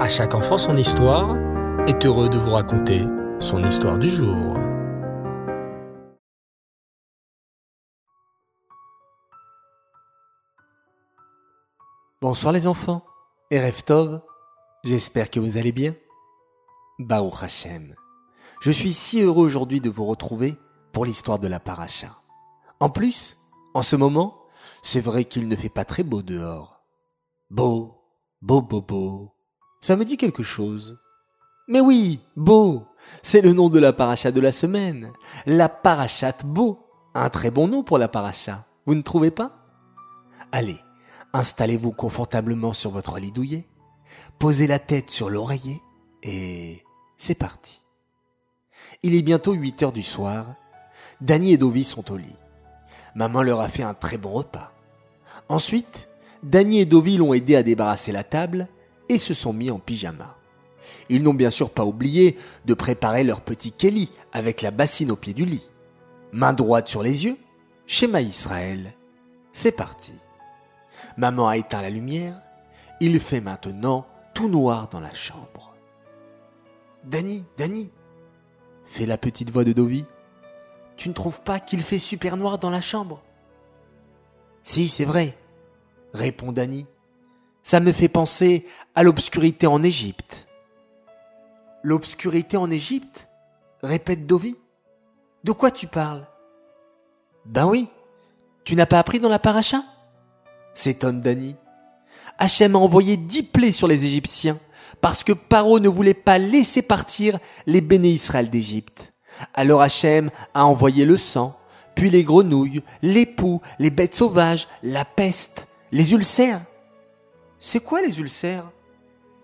À chaque enfant son histoire est heureux de vous raconter son histoire du jour. Bonsoir les enfants et j'espère que vous allez bien. Baruch Hashem, je suis si heureux aujourd'hui de vous retrouver pour l'histoire de la paracha. En plus, en ce moment, c'est vrai qu'il ne fait pas très beau dehors. Beau, beau, beau, beau. Ça me dit quelque chose. Mais oui, beau, c'est le nom de la paracha de la semaine. La parachate beau. Un très bon nom pour la paracha. Vous ne trouvez pas? Allez, installez-vous confortablement sur votre lit douillet, posez la tête sur l'oreiller et c'est parti. Il est bientôt 8 heures du soir. Danny et Dovi sont au lit. Maman leur a fait un très bon repas. Ensuite, Danny et Dovi l'ont aidé à débarrasser la table et se sont mis en pyjama. Ils n'ont bien sûr pas oublié de préparer leur petit Kelly avec la bassine au pied du lit. Main droite sur les yeux, schéma Israël. C'est parti. Maman a éteint la lumière. Il fait maintenant tout noir dans la chambre. Danny, Danny, fait la petite voix de Dovi. Tu ne trouves pas qu'il fait super noir dans la chambre? Si, c'est vrai, répond Danny. Ça me fait penser à l'obscurité en Égypte. L'obscurité en Égypte? Répète Dovi. De quoi tu parles? Ben oui, tu n'as pas appris dans la paracha? S'étonne Dany. Hachem a envoyé dix plaies sur les Égyptiens parce que Paro ne voulait pas laisser partir les béné Israël d'Égypte. Alors Hachem a envoyé le sang, puis les grenouilles, les poux, les bêtes sauvages, la peste, les ulcères. C'est quoi les ulcères?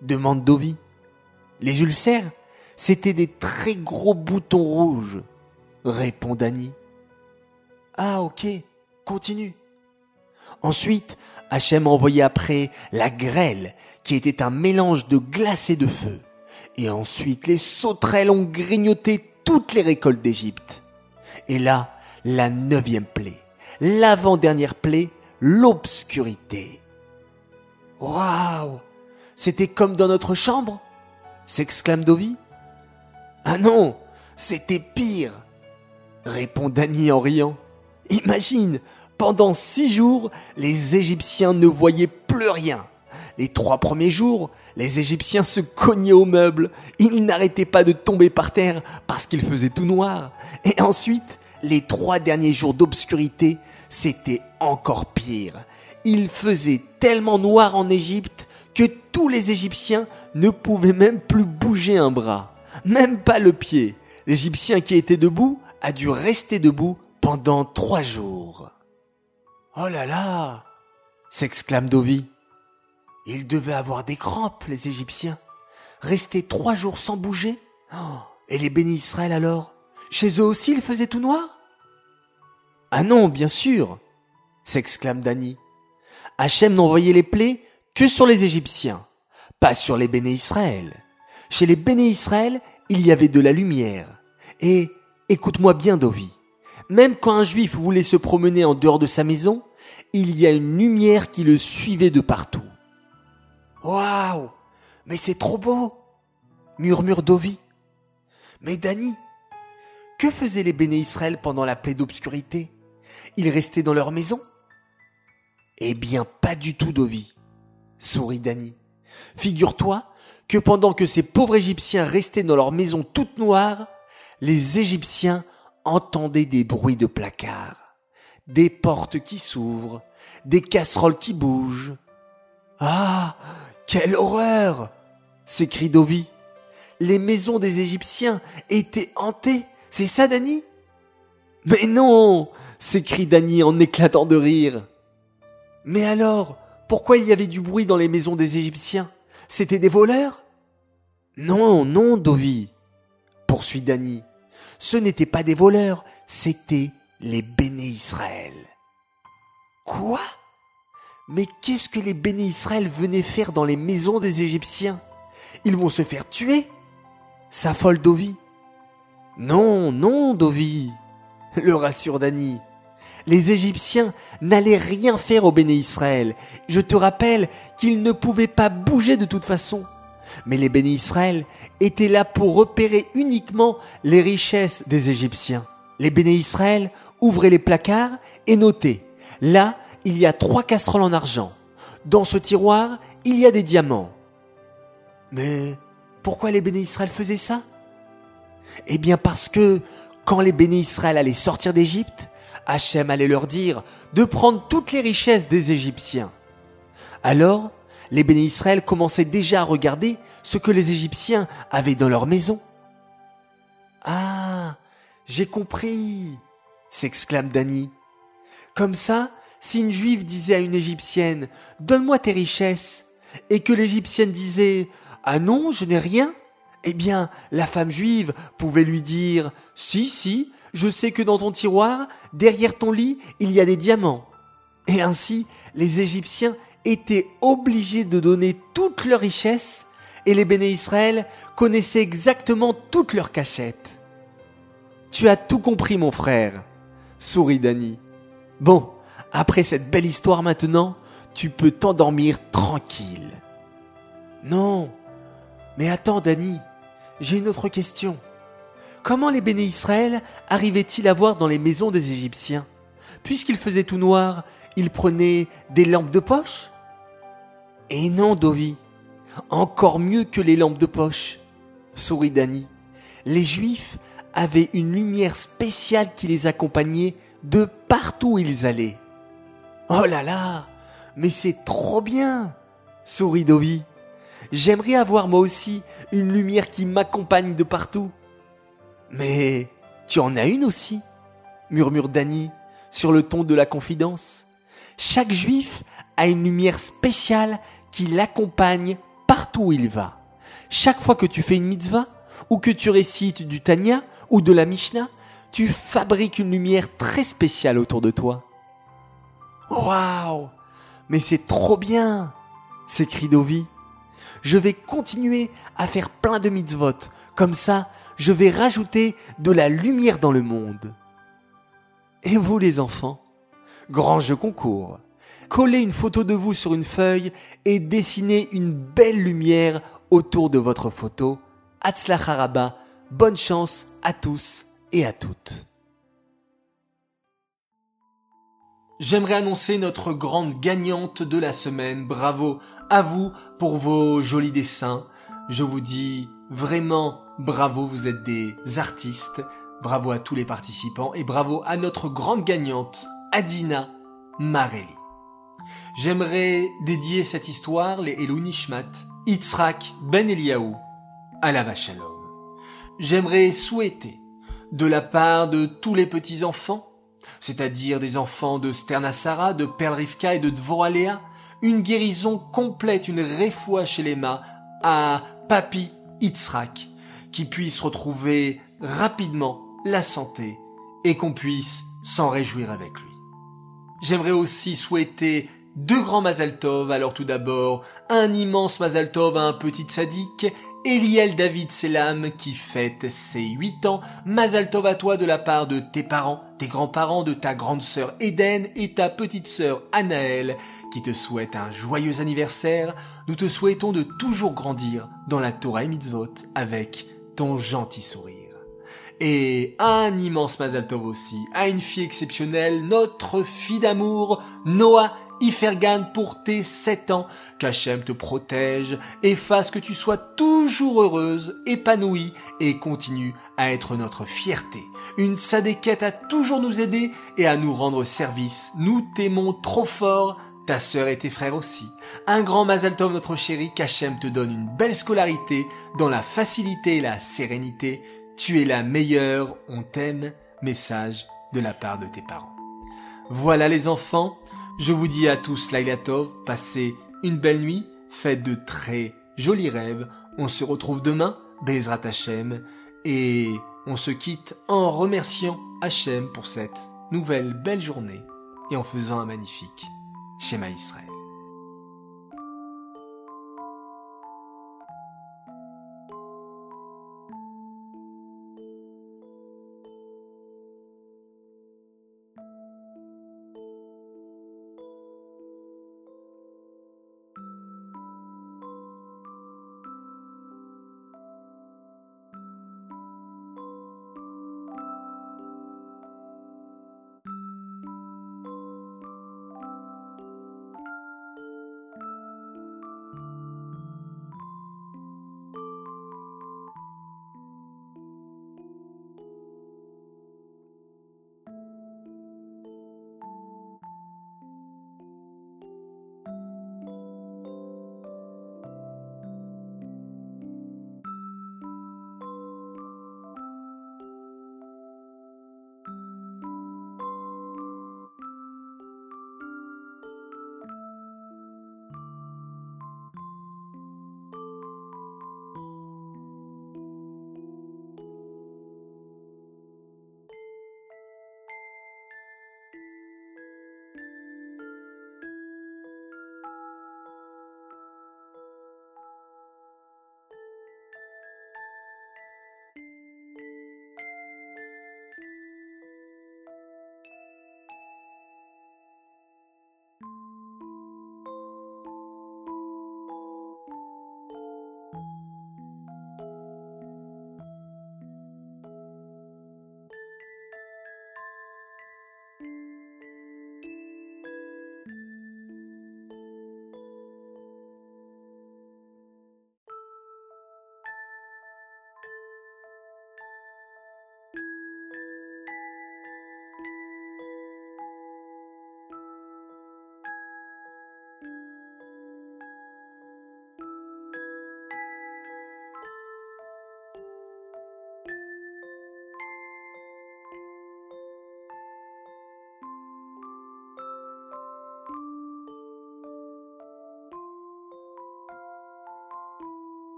demande Dovi. Les ulcères, c'était des très gros boutons rouges, répond Dany. Ah ok, continue. Ensuite, Hachem a envoyé après la grêle, qui était un mélange de glace et de feu. Et ensuite, les sauterelles ont grignoté toutes les récoltes d'Égypte. Et là, la neuvième plaie, l'avant-dernière plaie, l'obscurité. Waouh C'était comme dans notre chambre s'exclame Dovi. Ah non, c'était pire répond Dany en riant. Imagine, pendant six jours, les Égyptiens ne voyaient plus rien. Les trois premiers jours, les Égyptiens se cognaient aux meubles. Ils n'arrêtaient pas de tomber par terre parce qu'il faisait tout noir. Et ensuite, les trois derniers jours d'obscurité, c'était encore pire. Il faisait tellement noir en Égypte que tous les Égyptiens ne pouvaient même plus bouger un bras, même pas le pied. L'Égyptien qui était debout a dû rester debout pendant trois jours. Oh là là s'exclame Dovi. Ils devaient avoir des crampes, les Égyptiens. Rester trois jours sans bouger? Oh, Et les bénis Israël alors? Chez eux aussi il faisait tout noir? Ah non, bien sûr s'exclame Dany. Hachem n'envoyait les plaies que sur les Égyptiens, pas sur les bénis Israël. Chez les bénis Israël, il y avait de la lumière. Et, écoute-moi bien, Dovi, même quand un juif voulait se promener en dehors de sa maison, il y a une lumière qui le suivait de partout. Waouh Mais c'est trop beau murmure Dovi. Mais Dani, que faisaient les béné Israël pendant la plaie d'obscurité? Ils restaient dans leur maison? Eh bien, pas du tout, Dovi, sourit Dani. Figure-toi que pendant que ces pauvres Égyptiens restaient dans leur maison toute noire, les Égyptiens entendez des bruits de placards, des portes qui s'ouvrent, des casseroles qui bougent. Ah, quelle horreur s'écrie Dovi. Les maisons des Égyptiens étaient hantées, c'est ça, Dany Mais non s'écrie Dany en éclatant de rire. Mais alors, pourquoi il y avait du bruit dans les maisons des Égyptiens? C'était des voleurs? Non, non, Dovi, poursuit Dany ce n'étaient pas des voleurs, c'étaient les béné Israël. Quoi? Mais qu'est-ce que les béné Israël venaient faire dans les maisons des Égyptiens? Ils vont se faire tuer? S'affole Dovi. Non, non, Dovi, le rassure Dany. Les Égyptiens n'allaient rien faire au béné Israël. Je te rappelle qu'ils ne pouvaient pas bouger de toute façon. Mais les bénis Israël étaient là pour repérer uniquement les richesses des Égyptiens. Les bénis Israël ouvraient les placards et notaient. Là, il y a trois casseroles en argent. Dans ce tiroir, il y a des diamants. Mais pourquoi les bénis Israël faisaient ça? Eh bien parce que quand les bénis Israël allaient sortir d'Égypte, Hachem allait leur dire de prendre toutes les richesses des Égyptiens. Alors, les bénis Israël commençaient déjà à regarder ce que les Égyptiens avaient dans leur maison. Ah, j'ai compris, s'exclame Dany. Comme ça, si une juive disait à une égyptienne Donne-moi tes richesses, et que l'égyptienne disait Ah non, je n'ai rien, eh bien, la femme juive pouvait lui dire Si, si, je sais que dans ton tiroir, derrière ton lit, il y a des diamants. Et ainsi, les Égyptiens étaient obligés de donner toutes leurs richesses, et les béné Israël connaissaient exactement toutes leurs cachettes. Tu as tout compris, mon frère, sourit Dany. Bon, après cette belle histoire maintenant, tu peux t'endormir tranquille. Non, mais attends, Dany, j'ai une autre question. Comment les béné Israël arrivaient-ils à voir dans les maisons des Égyptiens? Puisqu'il faisait tout noir, ils prenaient des lampes de poche? Et non, Dovi, encore mieux que les lampes de poche, sourit Dany. Les Juifs avaient une lumière spéciale qui les accompagnait de partout où ils allaient. Oh là là, mais c'est trop bien, sourit Dovi. J'aimerais avoir moi aussi une lumière qui m'accompagne de partout. Mais tu en as une aussi, murmure Dany sur le ton de la confidence. Chaque juif a une lumière spéciale qui l'accompagne partout où il va. Chaque fois que tu fais une mitzvah, ou que tu récites du Tanya ou de la Mishnah, tu fabriques une lumière très spéciale autour de toi. Waouh Mais c'est trop bien s'écrie Dovi. Je vais continuer à faire plein de mitzvot. Comme ça, je vais rajouter de la lumière dans le monde. Et vous les enfants Grand jeu concours. Collez une photo de vous sur une feuille et dessinez une belle lumière autour de votre photo. Haraba, bonne chance à tous et à toutes. J'aimerais annoncer notre grande gagnante de la semaine. Bravo à vous pour vos jolis dessins. Je vous dis vraiment bravo, vous êtes des artistes. Bravo à tous les participants et bravo à notre grande gagnante, Adina Marelli. J'aimerais dédier cette histoire, les Elou Yitzhak Ben Eliaou, à la Shalom. J'aimerais souhaiter, de la part de tous les petits enfants, c'est-à-dire des enfants de Sternasara, de Perlrivka et de Dvoralea, une guérison complète, une réfoua chez les mains à Papi Yitzhak, qui puisse retrouver rapidement la santé et qu'on puisse s'en réjouir avec lui. J'aimerais aussi souhaiter deux grands Mazaltov, alors tout d'abord un immense Mazaltov à un petit sadique Eliel David Selam qui fête ses 8 ans, Mazal Tov à toi de la part de tes parents, tes grands-parents, de ta grande sœur Eden et ta petite sœur Anaël qui te souhaitent un joyeux anniversaire. Nous te souhaitons de toujours grandir dans la Torah et Mitzvot avec ton gentil sourire. Et un immense Mazal Tov aussi à une fille exceptionnelle, notre fille d'amour, Noah Ifergan pour tes sept ans, qu'Hachem te protège et fasse que tu sois toujours heureuse, épanouie et continue à être notre fierté. Une sadéquette à toujours nous aider et à nous rendre service. Nous t'aimons trop fort, ta sœur et tes frères aussi. Un grand Mazal Tov notre chéri, qu'Hachem te donne une belle scolarité dans la facilité et la sérénité. Tu es la meilleure, on t'aime. Message de la part de tes parents. Voilà les enfants, je vous dis à tous Lailatov, passez une belle nuit, faites de très jolis rêves. On se retrouve demain, Bezrat Hashem, et on se quitte en remerciant Hachem pour cette nouvelle belle journée et en faisant un magnifique schéma Israël.